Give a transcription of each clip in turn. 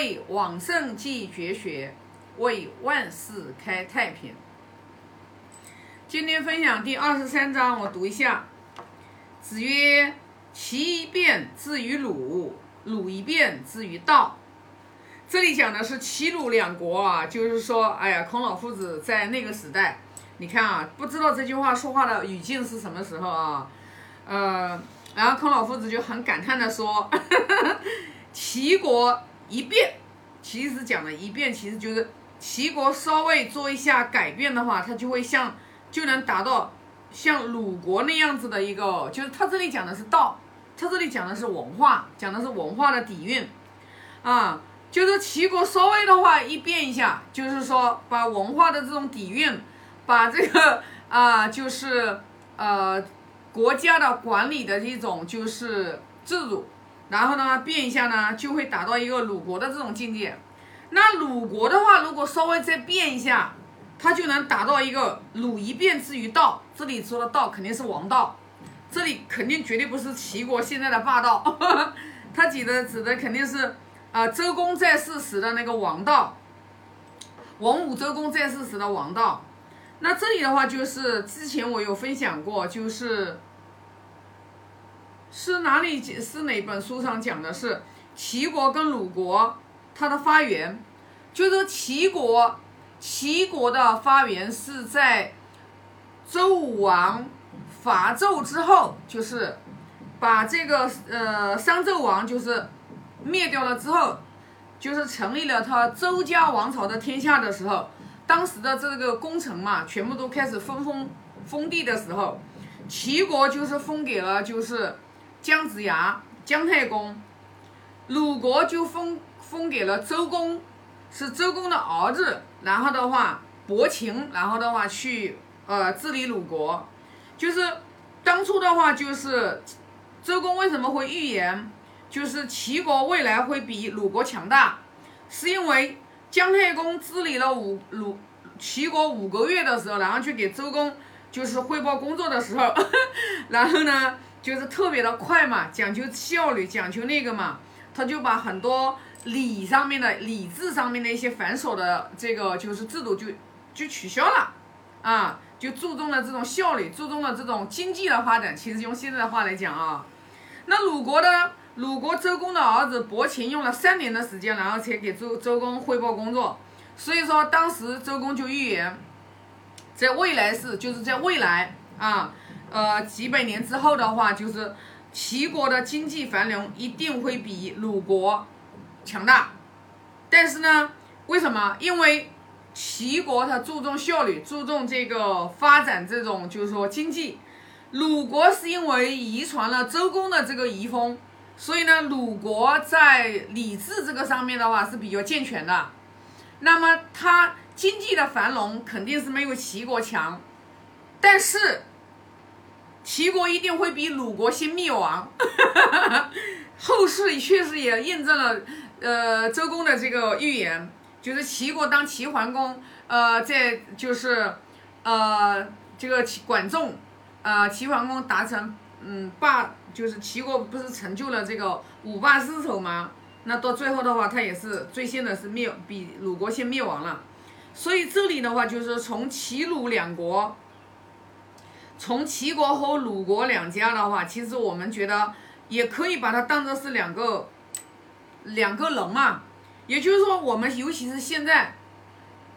为往圣继绝学，为万世开太平。今天分享第二十三章，我读一下。子曰：“齐一变之于鲁，鲁一变之于道。”这里讲的是齐鲁两国啊，就是说，哎呀，孔老夫子在那个时代，你看啊，不知道这句话说话的语境是什么时候啊？呃，然后孔老夫子就很感叹的说：“齐国一变，其实讲的一变，其实就是齐国稍微做一下改变的话，它就会像就能达到像鲁国那样子的一个，就是他这里讲的是道，他这里讲的是文化，讲的是文化的底蕴啊。”就是齐国稍微的话一变一下，就是说把文化的这种底蕴，把这个 啊，就是呃国家的管理的一种就是制度，然后呢变一下呢，就会达到一个鲁国的这种境界。那鲁国的话，如果稍微再变一下，它就能达到一个鲁一变之于道。这里说的道肯定是王道，这里肯定绝对不是齐国现在的霸道，它指的指的肯定是。啊，周公在世时的那个王道，文武周公在世时的王道。那这里的话，就是之前我有分享过，就是是哪里是哪本书上讲的是齐国跟鲁国它的发源，就是齐国，齐国的发源是在周武王伐纣之后，就是把这个呃商纣王就是。灭掉了之后，就是成立了他周家王朝的天下的时候，当时的这个功臣嘛，全部都开始分封封地的时候，齐国就是封给了就是姜子牙姜太公，鲁国就封封给了周公，是周公的儿子，然后的话伯禽，然后的话去呃治理鲁国，就是当初的话就是周公为什么会预言？就是齐国未来会比鲁国强大，是因为姜太公治理了五鲁齐国五个月的时候，然后去给周公就是汇报工作的时候，然后呢就是特别的快嘛，讲究效率，讲究那个嘛，他就把很多礼上面的礼制上面的一些繁琐的这个就是制度就就取消了，啊，就注重了这种效率，注重了这种经济的发展。其实用现在的话来讲啊，那鲁国的。鲁国周公的儿子伯禽用了三年的时间，然后才给周周公汇报工作。所以说，当时周公就预言，在未来是就是在未来啊，呃几百年之后的话，就是齐国的经济繁荣一定会比鲁国强大。但是呢，为什么？因为齐国它注重效率，注重这个发展这种就是说经济，鲁国是因为遗传了周公的这个遗风。所以呢，鲁国在礼制这个上面的话是比较健全的，那么它经济的繁荣肯定是没有齐国强，但是齐国一定会比鲁国先灭亡。后世确实也印证了，呃，周公的这个预言，就是齐国当齐桓公，呃，在就是，呃，这个管仲，呃，齐桓公达成。嗯，霸就是齐国不是成就了这个五霸之首吗？那到最后的话，他也是最先的是灭，比鲁国先灭亡了。所以这里的话，就是从齐鲁两国，从齐国和鲁国两家的话，其实我们觉得也可以把它当做是两个两个人嘛。也就是说，我们尤其是现在，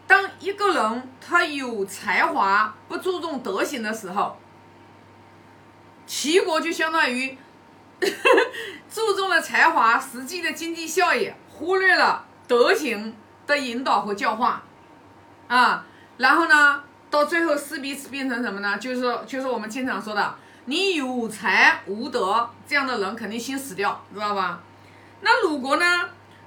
当一个人他有才华，不注重德行的时候。齐国就相当于 注重了才华，实际的经济效益，忽略了德行的引导和教化，啊，然后呢，到最后势必变成什么呢？就是就是我们经常说的，你有才无德，这样的人肯定先死掉，知道吧？那鲁国呢？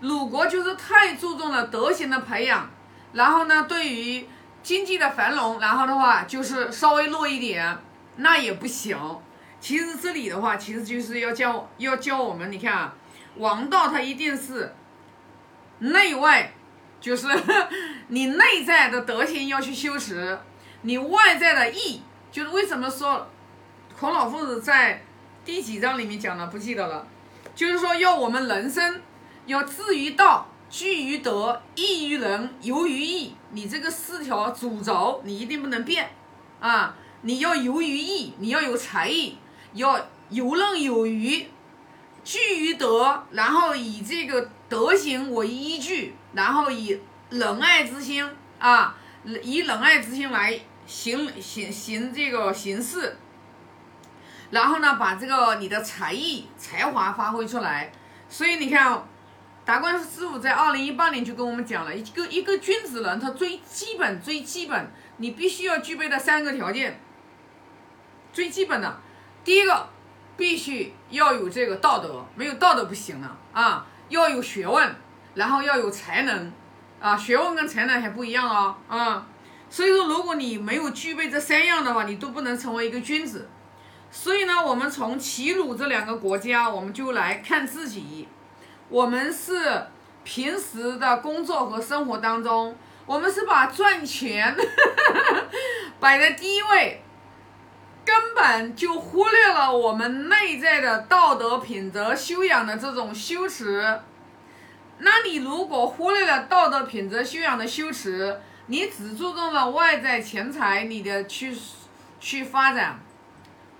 鲁国就是太注重了德行的培养，然后呢，对于经济的繁荣，然后的话就是稍微弱一点，那也不行。其实这里的话，其实就是要教要教我们，你看啊，王道它一定是内外，就是 你内在的德行要去修持，你外在的义，就是为什么说孔老夫子在第几章里面讲的不记得了，就是说要我们人生要志于道，居于德，益于人，游于义。你这个四条主轴你一定不能变啊！你要游于义，你要有才艺，要游刃有余，居于德，然后以这个德行为依据，然后以仁爱之心啊，以仁爱之心来行行行这个行事，然后呢，把这个你的才艺才华发挥出来。所以你看。达观师傅在二零一八年就跟我们讲了一个一个君子人，他最基本最基本，你必须要具备的三个条件。最基本的，第一个，必须要有这个道德，没有道德不行了啊，要有学问，然后要有才能，啊，学问跟才能还不一样哦，啊，所以说如果你没有具备这三样的话，你都不能成为一个君子。所以呢，我们从齐鲁这两个国家，我们就来看自己。我们是平时的工作和生活当中，我们是把赚钱 摆在第一位，根本就忽略了我们内在的道德品质修养的这种修持。那你如果忽略了道德品质修养的修持，你只注重了外在钱财，你的去去发展，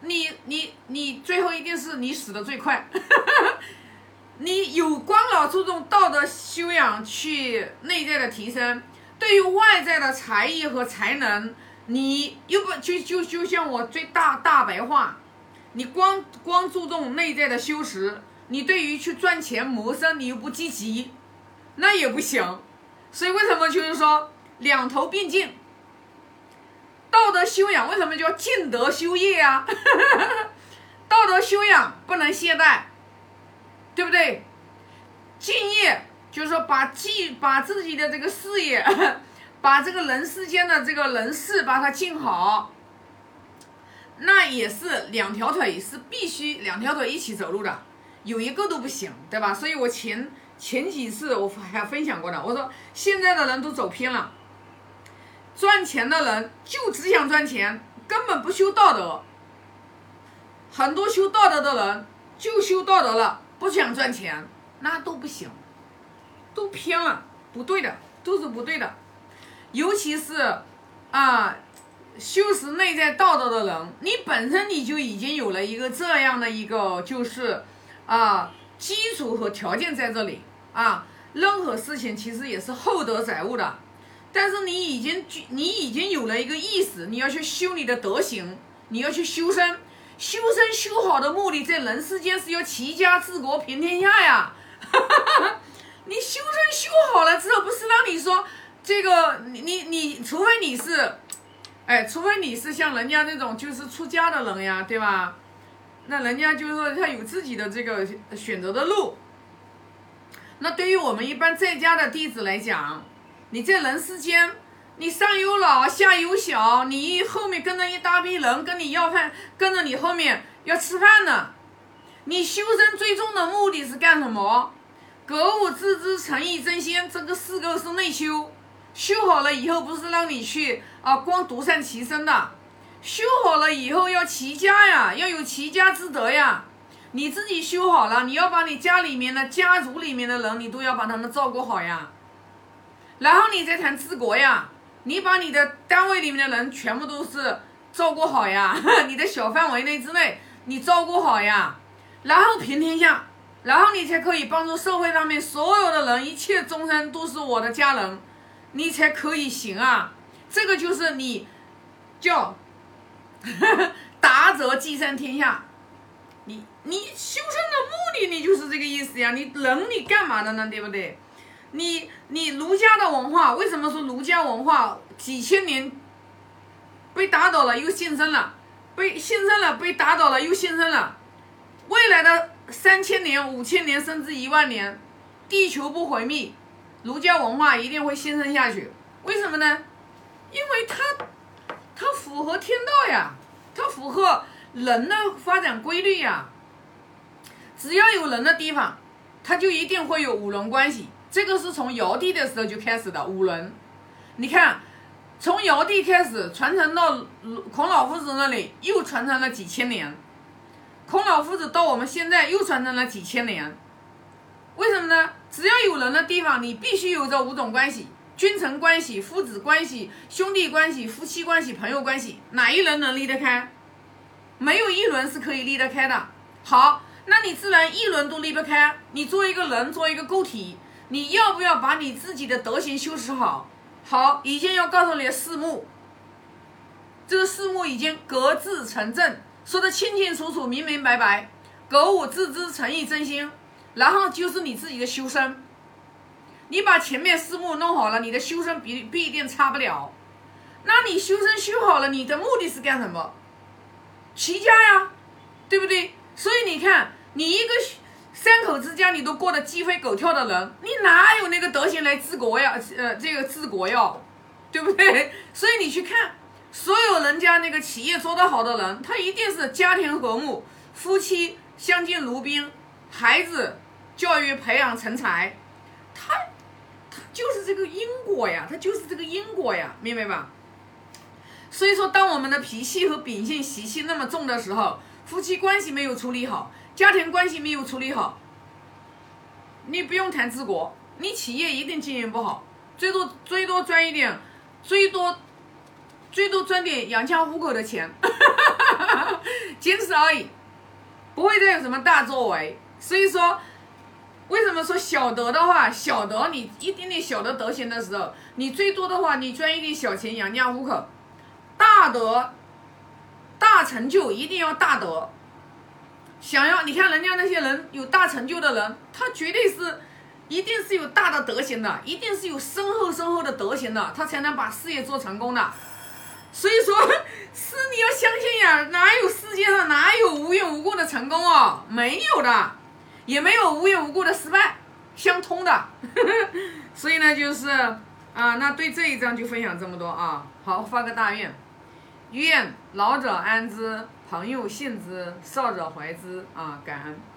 你你你最后一定是你死的最快。你有光老注重道德修养去内在的提升，对于外在的才艺和才能，你又不就就就像我最大大白话，你光光注重内在的修持，你对于去赚钱谋生你又不积极，那也不行。所以为什么就是说两头并进？道德修养为什么叫尽德修业啊？道德修养不能懈怠。对不对？敬业就是说把记把自己的这个事业，把这个人世间的这个人事把它尽好，那也是两条腿是必须两条腿一起走路的，有一个都不行，对吧？所以我前前几次我还分享过的，我说现在的人都走偏了，赚钱的人就只想赚钱，根本不修道德，很多修道德的人就修道德了。不想赚钱，那都不行，都偏了，不对的，都是不对的。尤其是啊，修持内在道德的人，你本身你就已经有了一个这样的一个就是啊基础和条件在这里啊。任何事情其实也是厚德载物的，但是你已经你已经有了一个意识，你要去修你的德行，你要去修身。修身修好的目的，在人世间是要齐家治国平天下呀！你修身修好了之后，不是让你说这个，你你你，除非你是，哎，除非你是像人家那种就是出家的人呀，对吧？那人家就是说他有自己的这个选择的路。那对于我们一般在家的弟子来讲，你在人世间。你上有老下有小，你后面跟着一大批人跟你要饭，跟着你后面要吃饭呢。你修身最终的目的是干什么？格物致知、诚意真心，这个四个是内修。修好了以后，不是让你去啊光独善其身的。修好了以后要齐家呀，要有齐家之德呀。你自己修好了，你要把你家里面的家族里面的人，你都要把他们照顾好呀。然后你再谈治国呀。你把你的单位里面的人全部都是照顾好呀，你的小范围内之内你照顾好呀，然后平天下，然后你才可以帮助社会上面所有的人，一切众生都是我的家人，你才可以行啊。这个就是你叫 达则济善天下，你你修身的目的，你就是这个意思呀。你人你干嘛的呢？对不对？你你儒家的文化为什么说儒家文化几千年被打倒了又新生了，被新生了被打倒了又新生了，未来的三千年五千年甚至一万年，地球不毁灭，儒家文化一定会新生下去。为什么呢？因为它它符合天道呀，它符合人的发展规律呀。只要有人的地方，它就一定会有五伦关系。这个是从尧帝的时候就开始的五伦，你看，从尧帝开始传承到孔老夫子那里，又传承了几千年，孔老夫子到我们现在又传承了几千年，为什么呢？只要有人的地方，你必须有这五种关系：君臣关系、父子关系、兄弟关系、夫妻关系、朋友关系。哪一轮能离得开？没有一轮是可以离得开的。好，那你自然一轮都离不开。你作为一个人，作为一个个体，你要不要把你自己的德行修持好？好，已经要告诉你的四目，这个四目已经格字成正，说的清清楚楚、明明白白，格物致知、诚意真心。然后就是你自己的修身，你把前面四目弄好了，你的修身必必定差不了。那你修身修好了，你的目的是干什么？齐家呀，对不对？所以你看，你一个口之家，你都过得鸡飞狗跳的人，你哪有那个德行来治国呀？呃，这个治国哟，对不对？所以你去看，所有人家那个企业做得好的人，他一定是家庭和睦，夫妻相敬如宾，孩子。教育培养成才，他他就是这个因果呀，他就是这个因果呀，明白吧？所以说，当我们的脾气和秉性习气那么重的时候，夫妻关系没有处理好，家庭关系没有处理好，你不用谈治国，你企业一定经营不好，最多最多赚一点，最多最多赚点养家糊口的钱，仅此而已，不会再有什么大作为。所以说。为什么说小德的话，小德你一点点小的德行的时候，你最多的话你赚一点小钱养家糊口，大德大成就一定要大德。想要你看人家那些人有大成就的人，他绝对是一定是有大的德行的，一定是有深厚深厚的德行的，他才能把事业做成功的。所以说，是你要相信呀，哪有世界上哪有无缘无故的成功哦？没有的。也没有无缘无故的失败，相通的，所以呢，就是啊，那对这一章就分享这么多啊。好，发个大愿，愿老者安之，朋友信之，少者怀之啊，感恩。